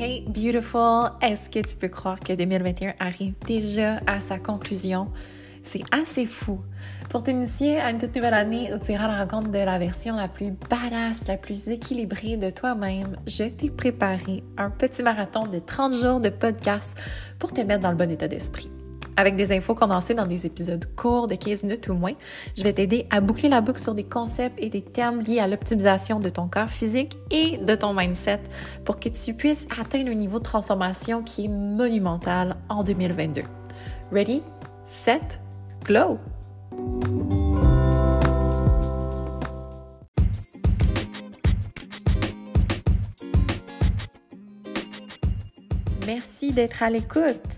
Hey beautiful, est-ce que tu peux croire que 2021 arrive déjà à sa conclusion? C'est assez fou. Pour t'initier à une toute nouvelle année où tu iras à la rencontre de la version la plus badass, la plus équilibrée de toi-même, je t'ai préparé un petit marathon de 30 jours de podcast pour te mettre dans le bon état d'esprit. Avec des infos condensées dans des épisodes courts de 15 minutes ou moins, je vais t'aider à boucler la boucle sur des concepts et des termes liés à l'optimisation de ton corps physique et de ton mindset pour que tu puisses atteindre un niveau de transformation qui est monumental en 2022. Ready, set, glow! Merci d'être à l'écoute.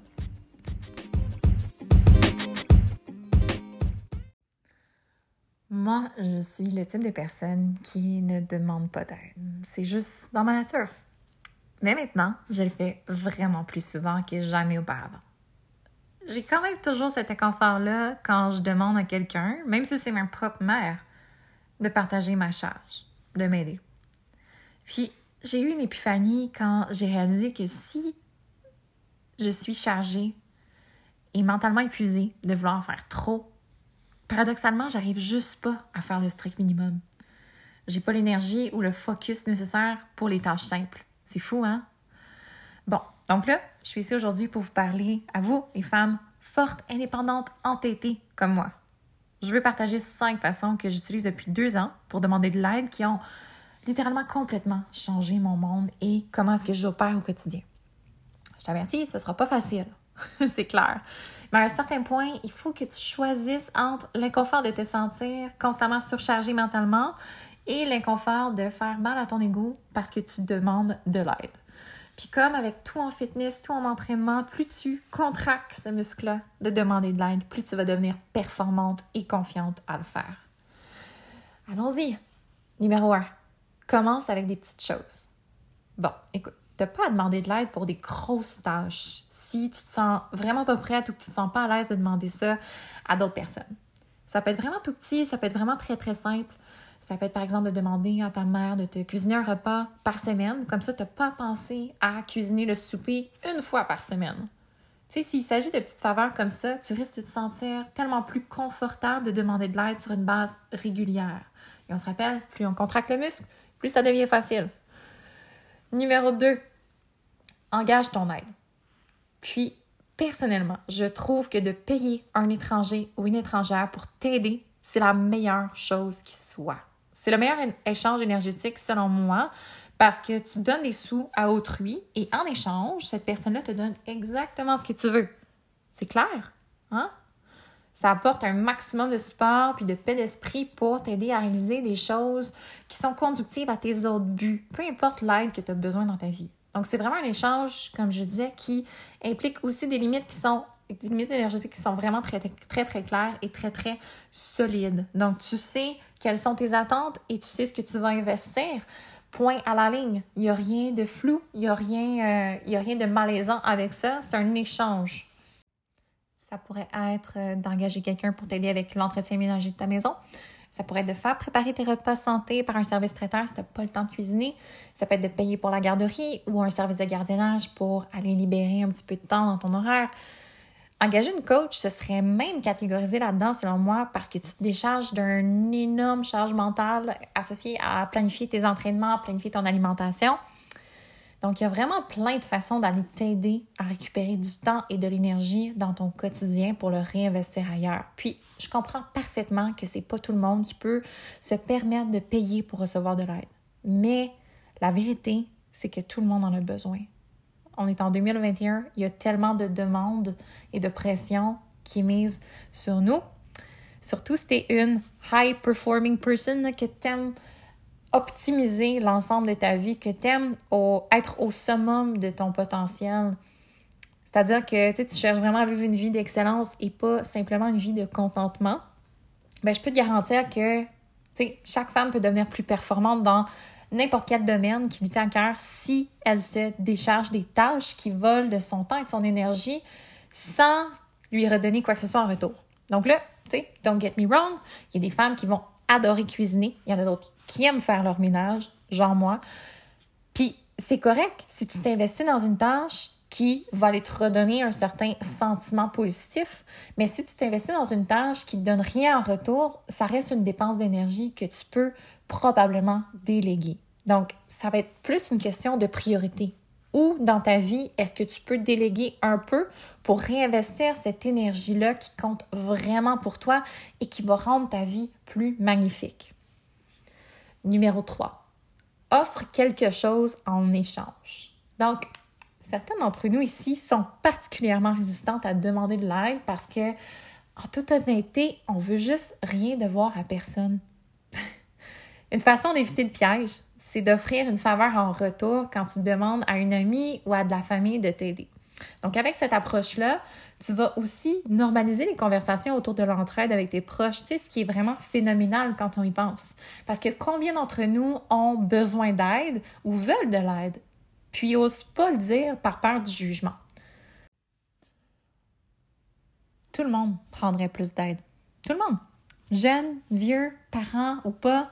Moi, je suis le type de personne qui ne demande pas d'aide. C'est juste dans ma nature. Mais maintenant, je le fais vraiment plus souvent que jamais auparavant. J'ai quand même toujours cet inconfort-là quand je demande à quelqu'un, même si c'est ma propre mère, de partager ma charge, de m'aider. Puis, j'ai eu une épiphanie quand j'ai réalisé que si je suis chargée et mentalement épuisée de vouloir faire trop paradoxalement, j'arrive juste pas à faire le strict minimum. J'ai pas l'énergie ou le focus nécessaire pour les tâches simples. C'est fou, hein? Bon, donc là, je suis ici aujourd'hui pour vous parler à vous, les femmes fortes, indépendantes, entêtées comme moi. Je veux partager cinq façons que j'utilise depuis deux ans pour demander de l'aide qui ont littéralement complètement changé mon monde et comment est-ce que j'opère au quotidien. Je t'avertis, ce sera pas facile. c'est clair. Mais à un certain point, il faut que tu choisisses entre l'inconfort de te sentir constamment surchargé mentalement et l'inconfort de faire mal à ton ego parce que tu demandes de l'aide. Puis comme avec tout en fitness, tout en entraînement, plus tu contractes ce muscle-là de demander de l'aide, plus tu vas devenir performante et confiante à le faire. Allons-y. Numéro 1. Commence avec des petites choses. Bon, écoute, n'as pas à demander de l'aide pour des grosses tâches si tu te sens vraiment pas prête ou que tu te sens pas à l'aise de demander ça à d'autres personnes. Ça peut être vraiment tout petit, ça peut être vraiment très très simple. Ça peut être par exemple de demander à ta mère de te cuisiner un repas par semaine. Comme ça, tu n'as pas pensé à cuisiner le souper une fois par semaine. Tu sais, s'il s'agit de petites faveurs comme ça, tu risques de te sentir tellement plus confortable de demander de l'aide sur une base régulière. Et on se rappelle, plus on contracte le muscle, plus ça devient facile. Numéro 2, engage ton aide. Puis, personnellement, je trouve que de payer un étranger ou une étrangère pour t'aider, c'est la meilleure chose qui soit. C'est le meilleur échange énergétique selon moi parce que tu donnes des sous à autrui et en échange, cette personne-là te donne exactement ce que tu veux. C'est clair, hein? Ça apporte un maximum de support puis de paix d'esprit pour t'aider à réaliser des choses qui sont conductives à tes autres buts, peu importe l'aide que tu as besoin dans ta vie. Donc, c'est vraiment un échange, comme je disais, qui implique aussi des limites qui sont des limites énergétiques qui sont vraiment très, très, très claires et très, très solides. Donc, tu sais quelles sont tes attentes et tu sais ce que tu vas investir. Point à la ligne. Il n'y a rien de flou, il n'y a, euh, a rien de malaisant avec ça. C'est un échange. Ça pourrait être euh, d'engager quelqu'un pour t'aider avec l'entretien ménager de ta maison. Ça pourrait être de faire préparer tes repas santé par un service traiteur si tu n'as pas le temps de cuisiner. Ça peut être de payer pour la garderie ou un service de gardiennage pour aller libérer un petit peu de temps dans ton horaire. Engager une coach, ce serait même catégorisé là-dedans, selon moi, parce que tu te décharges d'une énorme charge mentale associée à planifier tes entraînements, planifier ton alimentation. Donc, il y a vraiment plein de façons d'aller t'aider à récupérer du temps et de l'énergie dans ton quotidien pour le réinvestir ailleurs. Puis, je comprends parfaitement que c'est pas tout le monde qui peut se permettre de payer pour recevoir de l'aide. Mais la vérité, c'est que tout le monde en a besoin. On est en 2021, il y a tellement de demandes et de pression qui est mise sur nous. Surtout si tu es une high performing person que t'aimes optimiser l'ensemble de ta vie, que tu aimes être au summum de ton potentiel. C'est-à-dire que tu cherches vraiment à vivre une vie d'excellence et pas simplement une vie de contentement. Ben, je peux te garantir que chaque femme peut devenir plus performante dans n'importe quel domaine qui lui tient à cœur si elle se décharge des tâches qui volent de son temps et de son énergie sans lui redonner quoi que ce soit en retour. Donc là, tu sais, don't get me wrong, il y a des femmes qui vont adorer cuisiner, il y en a d'autres qui aiment faire leur ménage, genre moi. Puis c'est correct si tu t'investis dans une tâche qui va aller te redonner un certain sentiment positif. Mais si tu t'investis dans une tâche qui ne te donne rien en retour, ça reste une dépense d'énergie que tu peux probablement déléguer. Donc, ça va être plus une question de priorité. Où dans ta vie est-ce que tu peux déléguer un peu pour réinvestir cette énergie-là qui compte vraiment pour toi et qui va rendre ta vie plus magnifique? Numéro 3. Offre quelque chose en échange. Donc, certaines d'entre nous ici sont particulièrement résistantes à demander de l'aide parce que, en toute honnêteté, on veut juste rien devoir à personne. une façon d'éviter le piège, c'est d'offrir une faveur en retour quand tu demandes à une amie ou à de la famille de t'aider. Donc, avec cette approche-là, tu vas aussi normaliser les conversations autour de l'entraide avec tes proches, tu sais, ce qui est vraiment phénoménal quand on y pense. Parce que combien d'entre nous ont besoin d'aide ou veulent de l'aide puis n'ose pas le dire par peur du jugement? Tout le monde prendrait plus d'aide. Tout le monde. Jeunes, vieux, parents ou pas,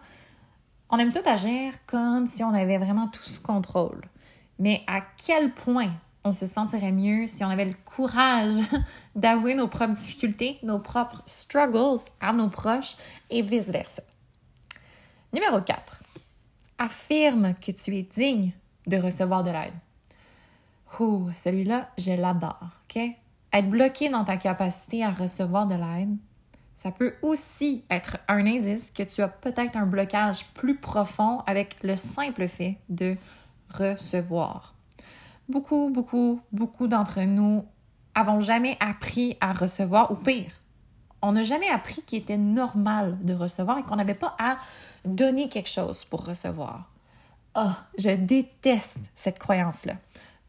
on aime tout agir comme si on avait vraiment tout ce contrôle. Mais à quel point on se sentirait mieux si on avait le courage d'avouer nos propres difficultés, nos propres struggles à nos proches et vice-versa? Numéro 4. Affirme que tu es digne de recevoir de l'aide. Ouh, celui-là, je l'adore, OK? Être bloqué dans ta capacité à recevoir de l'aide, ça peut aussi être un indice que tu as peut-être un blocage plus profond avec le simple fait de recevoir. Beaucoup, beaucoup, beaucoup d'entre nous avons jamais appris à recevoir, ou pire, on n'a jamais appris qu'il était normal de recevoir et qu'on n'avait pas à donner quelque chose pour recevoir. Ah, je déteste cette croyance-là.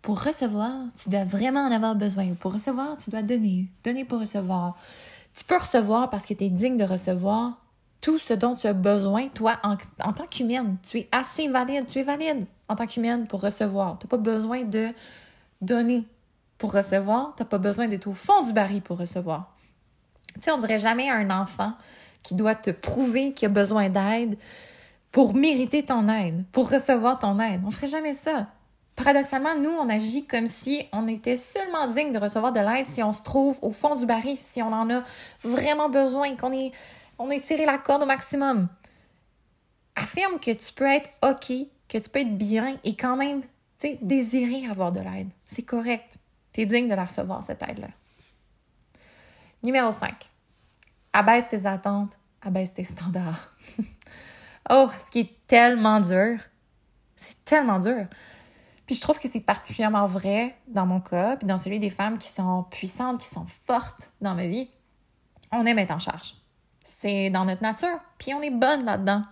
Pour recevoir, tu dois vraiment en avoir besoin. Pour recevoir, tu dois donner. Donner pour recevoir. Tu peux recevoir parce que tu es digne de recevoir tout ce dont tu as besoin, toi, en, tant qu'humaine. Tu es assez valide. Tu es valide en tant qu'humaine pour recevoir. Tu n'as pas besoin de donner pour recevoir. Tu n'as pas besoin d'être au fond du baril pour recevoir. Tu sais, on dirait jamais à un enfant qui doit te prouver qu'il a besoin d'aide pour mériter ton aide, pour recevoir ton aide. On ferait jamais ça. Paradoxalement, nous, on agit comme si on était seulement digne de recevoir de l'aide si on se trouve au fond du baril, si on en a vraiment besoin, qu'on est, on tiré la corde au maximum. Affirme que tu peux être OK, que tu peux être bien et quand même, désirer avoir de l'aide. C'est correct. Tu es digne de la recevoir, cette aide-là. Numéro 5. Abaisse tes attentes, abaisse tes standards. Oh, ce qui est tellement dur. C'est tellement dur. Puis je trouve que c'est particulièrement vrai dans mon cas, puis dans celui des femmes qui sont puissantes, qui sont fortes dans ma vie. On aime être en charge. C'est dans notre nature, puis on est bonne là-dedans.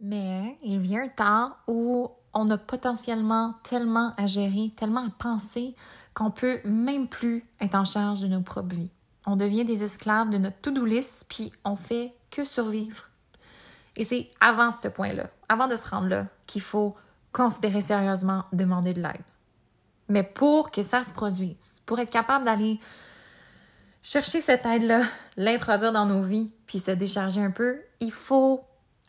Mais il vient un temps où on a potentiellement tellement à gérer, tellement à penser qu'on peut même plus être en charge de nos propres vies. On devient des esclaves de notre to-do puis on fait que survivre. Et c'est avant ce point-là, avant de se rendre là, qu'il faut considérer sérieusement demander de l'aide. Mais pour que ça se produise, pour être capable d'aller chercher cette aide-là, l'introduire dans nos vies, puis se décharger un peu, il faut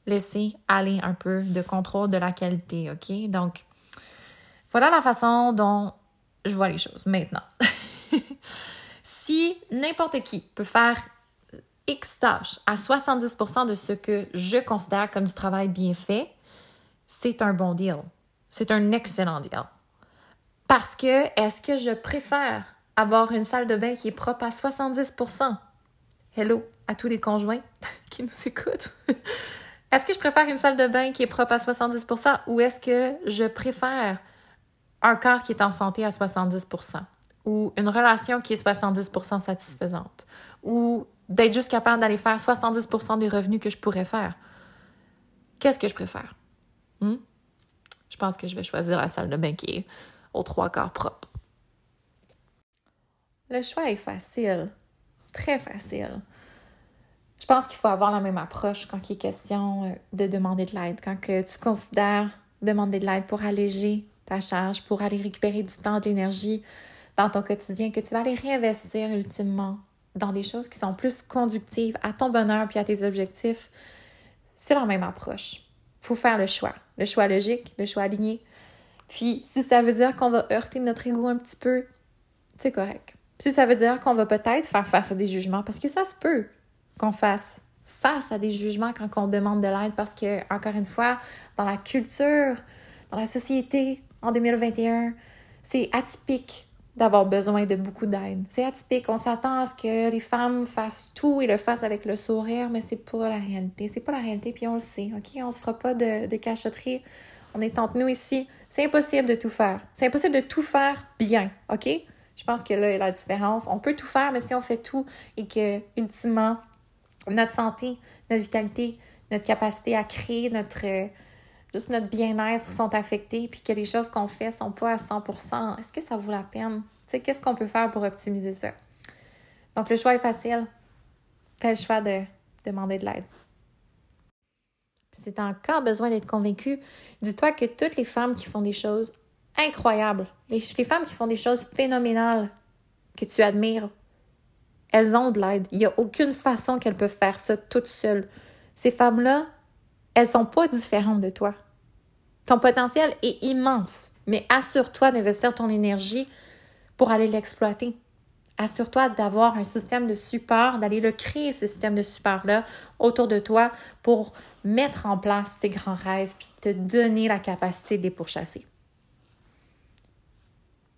laisser aller un peu de contrôle de la qualité, OK? Donc, voilà la façon dont je vois les choses maintenant. si n'importe qui peut faire X tâches à 70% de ce que je considère comme du travail bien fait, c'est un bon deal. C'est un excellent deal. Parce que est-ce que je préfère avoir une salle de bain qui est propre à 70% Hello à tous les conjoints qui nous écoutent. est-ce que je préfère une salle de bain qui est propre à 70% ou est-ce que je préfère un corps qui est en santé à 70% ou une relation qui est 70% satisfaisante ou d'être juste capable d'aller faire 70% des revenus que je pourrais faire? Qu'est-ce que je préfère? Hmm? Je pense que je vais choisir la salle de bain qui est aux trois quarts propre. Le choix est facile, très facile. Je pense qu'il faut avoir la même approche quand il est question euh, de demander de l'aide, quand que tu considères demander de l'aide pour alléger ta charge, pour aller récupérer du temps, de l'énergie dans ton quotidien, que tu vas aller réinvestir ultimement dans des choses qui sont plus conductives à ton bonheur puis à tes objectifs. C'est la même approche. Faut faire le choix, le choix logique, le choix aligné. Puis si ça veut dire qu'on va heurter notre ego un petit peu, c'est correct. Si ça veut dire qu'on va peut-être faire face à des jugements, parce que ça se peut qu'on fasse face à des jugements quand on demande de l'aide, parce que, encore une fois, dans la culture, dans la société, en 2021, c'est atypique d'avoir besoin de beaucoup d'aide. C'est atypique. On s'attend à ce que les femmes fassent tout et le fassent avec le sourire, mais c'est pas la réalité. C'est pas la réalité, puis on le sait, OK? On se fera pas de, de cachotterie. On est entre nous ici. C'est impossible de tout faire. C'est impossible de tout faire bien, OK? Je pense que là la différence. On peut tout faire, mais si on fait tout et que, ultimement, notre santé, notre vitalité, notre capacité à créer, notre juste notre bien-être sont affectés, puis que les choses qu'on fait sont pas à 100%, est-ce que ça vaut la peine? Tu sais, qu'est-ce qu'on peut faire pour optimiser ça? Donc, le choix est facile. Fais le choix de demander de l'aide. Si tu as encore besoin d'être convaincu, dis-toi que toutes les femmes qui font des choses incroyables, les, les femmes qui font des choses phénoménales que tu admires, elles ont de l'aide. Il n'y a aucune façon qu'elles peuvent faire ça toutes seules. Ces femmes-là, elles sont pas différentes de toi. Ton potentiel est immense, mais assure-toi d'investir ton énergie pour aller l'exploiter. Assure-toi d'avoir un système de support, d'aller le créer, ce système de support-là, autour de toi pour mettre en place tes grands rêves puis te donner la capacité de les pourchasser.